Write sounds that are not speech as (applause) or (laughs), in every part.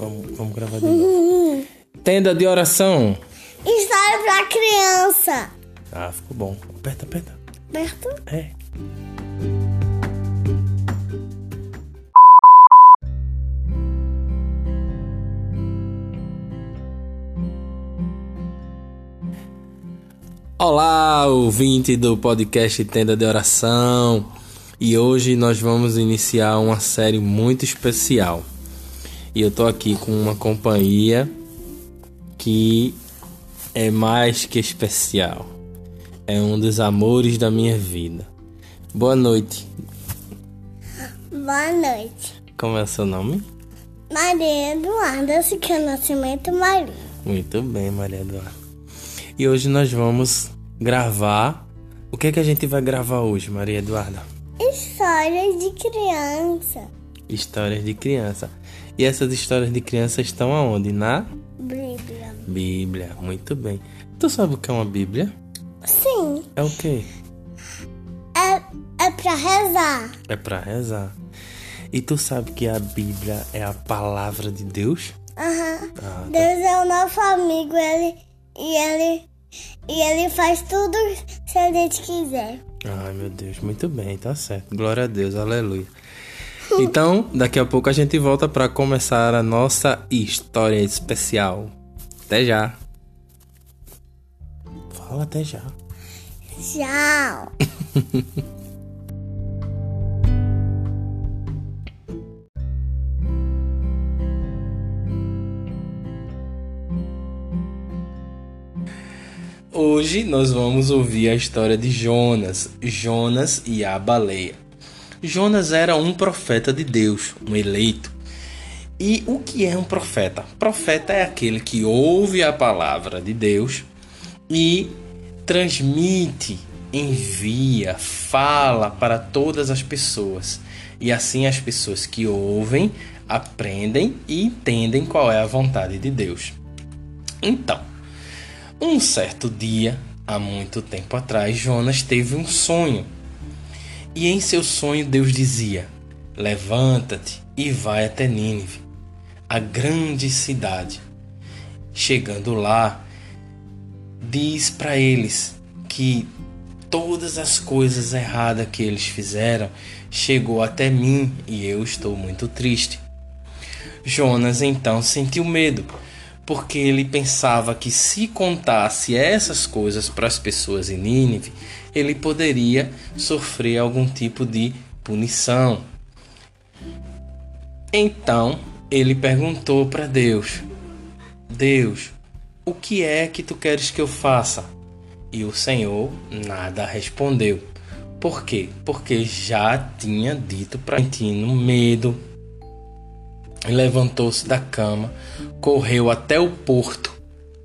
Vamos, vamos gravar de novo. (laughs) Tenda de oração. História pra criança. Ah, ficou bom. Aperta, aperta. Certo? É. Olá, ouvinte do podcast Tenda de Oração. E hoje nós vamos iniciar uma série muito especial. E eu tô aqui com uma companhia que é mais que especial. É um dos amores da minha vida. Boa noite. Boa noite. Como é o seu nome? Maria Eduarda Siqueira é Nascimento Maria. Muito bem, Maria Eduarda. E hoje nós vamos gravar. O que é que a gente vai gravar hoje, Maria Eduarda? Histórias de criança. Histórias de criança. E essas histórias de criança estão aonde? Na Bíblia. Bíblia. Muito bem. Tu sabe o que é uma Bíblia? Sim, É o quê? é, é pra rezar. É para rezar. E tu sabe que a Bíblia é a palavra de Deus? Aham. Ah, tá. Deus é o nosso amigo ele, e ele e ele faz tudo se a gente quiser. Ai, meu Deus, muito bem, tá certo. Glória a Deus, aleluia. Então, daqui a pouco a gente volta para começar a nossa história especial. Até já. Fala até já. Tchau. Hoje nós vamos ouvir a história de Jonas, Jonas e a baleia. Jonas era um profeta de Deus, um eleito. E o que é um profeta? Profeta é aquele que ouve a palavra de Deus e transmite, envia, fala para todas as pessoas. E assim as pessoas que ouvem aprendem e entendem qual é a vontade de Deus. Então, um certo dia, há muito tempo atrás, Jonas teve um sonho. E em seu sonho Deus dizia: Levanta-te e vai até Nínive, a grande cidade. Chegando lá, diz para eles que todas as coisas erradas que eles fizeram chegou até mim e eu estou muito triste. Jonas então sentiu medo, porque ele pensava que se contasse essas coisas para as pessoas em Nínive, ele poderia sofrer algum tipo de punição. Então ele perguntou para Deus: Deus, o que é que tu queres que eu faça? E o Senhor nada respondeu. Por quê? Porque já tinha dito para sentindo medo, levantou-se da cama, correu até o porto,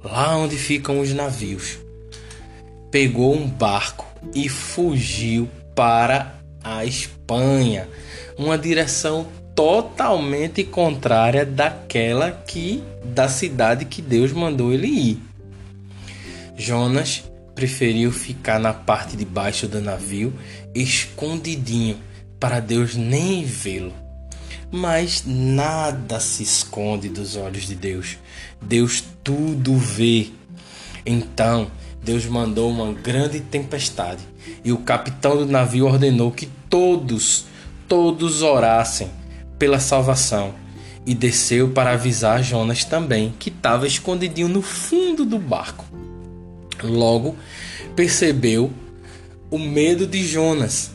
lá onde ficam os navios. Pegou um barco e fugiu para a Espanha, uma direção totalmente contrária daquela que da cidade que Deus mandou ele ir. Jonas preferiu ficar na parte de baixo do navio, escondidinho, para Deus nem vê-lo. Mas nada se esconde dos olhos de Deus. Deus tudo vê. Então, Deus mandou uma grande tempestade e o capitão do navio ordenou que todos, todos orassem pela salvação e desceu para avisar Jonas também, que estava escondidinho no fundo do barco. Logo percebeu o medo de Jonas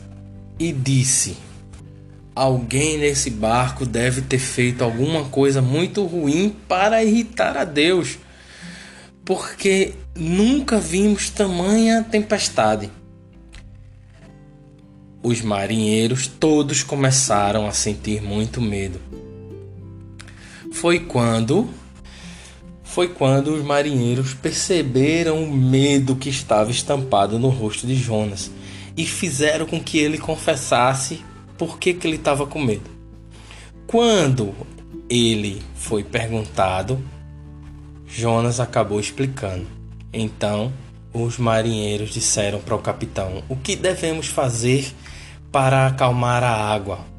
e disse: Alguém nesse barco deve ter feito alguma coisa muito ruim para irritar a Deus, porque nunca vimos tamanha tempestade. Os marinheiros todos começaram a sentir muito medo. Foi quando foi quando os marinheiros perceberam o medo que estava estampado no rosto de Jonas e fizeram com que ele confessasse por que, que ele estava com medo. Quando ele foi perguntado, Jonas acabou explicando. Então, os marinheiros disseram para o capitão: O que devemos fazer para acalmar a água?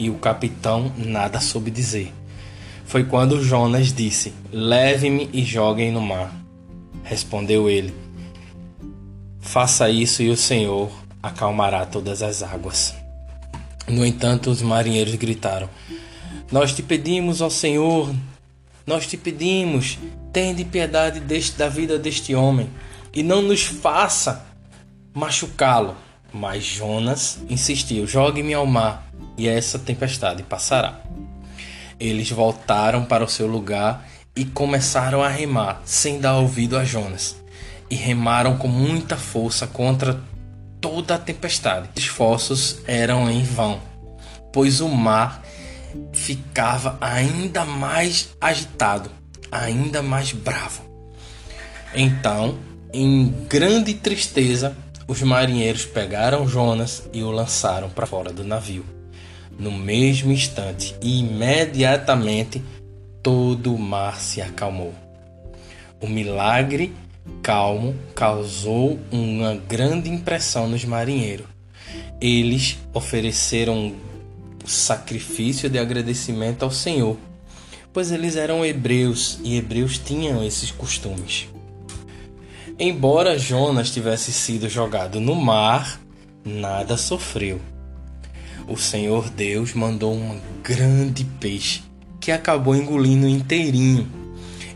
e o capitão nada soube dizer. Foi quando Jonas disse: Leve-me e joguem no mar. Respondeu ele: Faça isso e o Senhor acalmará todas as águas. No entanto, os marinheiros gritaram: Nós te pedimos, ó Senhor, nós te pedimos, tende piedade deste, da vida deste homem e não nos faça machucá-lo. Mas Jonas insistiu: Jogue-me ao mar e essa tempestade passará. Eles voltaram para o seu lugar e começaram a remar, sem dar ouvido a Jonas. E remaram com muita força contra toda a tempestade. Os esforços eram em vão, pois o mar ficava ainda mais agitado, ainda mais bravo. Então, em grande tristeza, os marinheiros pegaram Jonas e o lançaram para fora do navio. No mesmo instante, imediatamente, todo o mar se acalmou. O milagre calmo causou uma grande impressão nos marinheiros. Eles ofereceram sacrifício de agradecimento ao Senhor, pois eles eram hebreus e hebreus tinham esses costumes. Embora Jonas tivesse sido jogado no mar, nada sofreu. O Senhor Deus mandou um grande peixe que acabou engolindo inteirinho.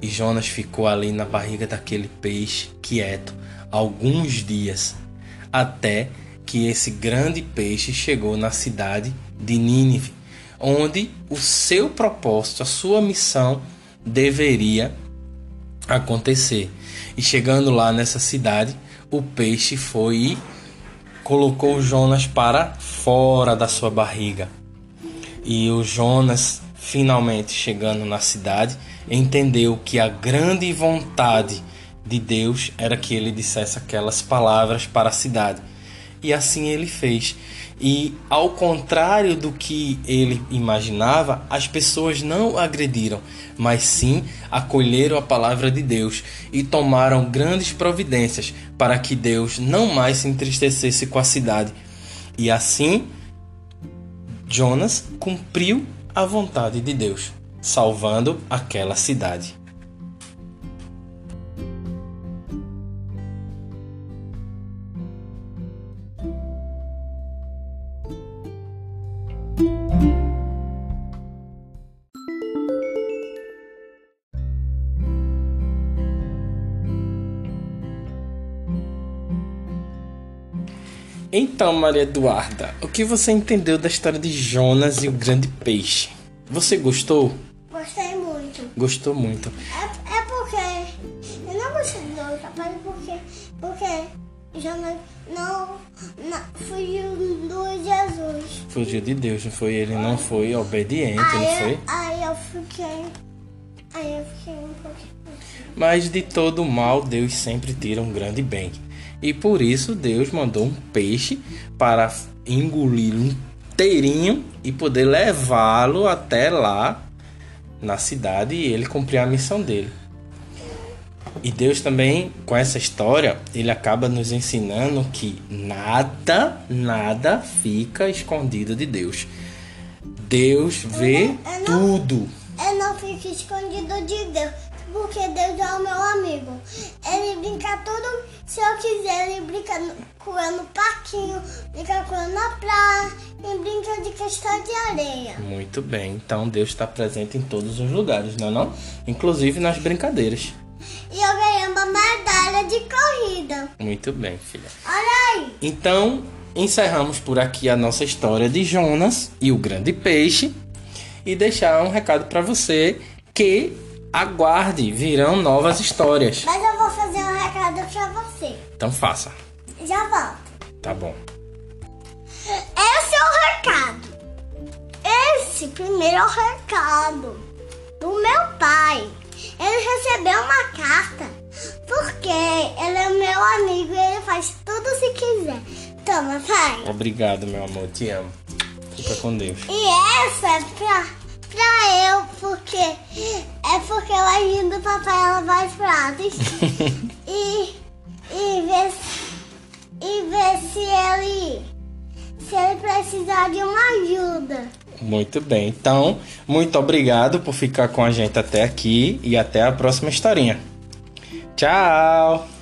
E Jonas ficou ali na barriga daquele peixe, quieto, alguns dias, até que esse grande peixe chegou na cidade de Nínive, onde o seu propósito, a sua missão deveria acontecer. E chegando lá nessa cidade, o peixe foi e colocou Jonas para fora da sua barriga. E o Jonas, finalmente chegando na cidade, entendeu que a grande vontade de Deus era que ele dissesse aquelas palavras para a cidade. E assim ele fez. E ao contrário do que ele imaginava, as pessoas não agrediram, mas sim acolheram a palavra de Deus e tomaram grandes providências para que Deus não mais se entristecesse com a cidade. E assim, Jonas cumpriu a vontade de Deus, salvando aquela cidade. Então, Maria Eduarda, o que você entendeu da história de Jonas e o grande peixe? Você gostou? Gostei muito. Gostou muito. É, é porque eu não gostei do capaz porque porque Jonas não, não fugiu do Jesus. Fugiu de Deus, não foi? Ele não foi obediente, não Aí, foi? aí eu fiquei. Aí eu fiquei um pouquinho. Mas de todo mal, Deus sempre tira um grande bem. E por isso Deus mandou um peixe para engolir inteirinho e poder levá-lo até lá na cidade e ele cumprir a missão dele. E Deus também, com essa história, ele acaba nos ensinando que nada, nada fica escondido de Deus. Deus vê Eu não- tudo. Eu não fico escondido de Deus, porque Deus é o meu amigo. Ele brinca tudo, se eu quiser, ele brinca no- com eu no parquinho, brinca com eu na praia e brinca de questão de areia. Muito bem, então Deus está presente em todos os lugares, não é não? Inclusive nas brincadeiras. E eu ganhei uma medalha de corrida. Muito bem, filha. Olha aí! Então, encerramos por aqui a nossa história de Jonas e o grande peixe e deixar um recado para você que aguarde, virão novas histórias. Mas eu vou fazer um recado pra você. Então faça. Já volto. Tá bom. Esse é o recado. Esse primeiro é o recado do meu pai. Ele recebeu uma carta porque ele é meu amigo e ele faz tudo se quiser. Toma, pai. Obrigado, meu amor. Te amo. Fica com Deus. E essa é pra, pra eu, porque é porque eu ajudo o papai a lavar os pratos e, e ver e ver se ele se ele precisar de uma ajuda. Muito bem. Então, muito obrigado por ficar com a gente até aqui e até a próxima historinha. Tchau!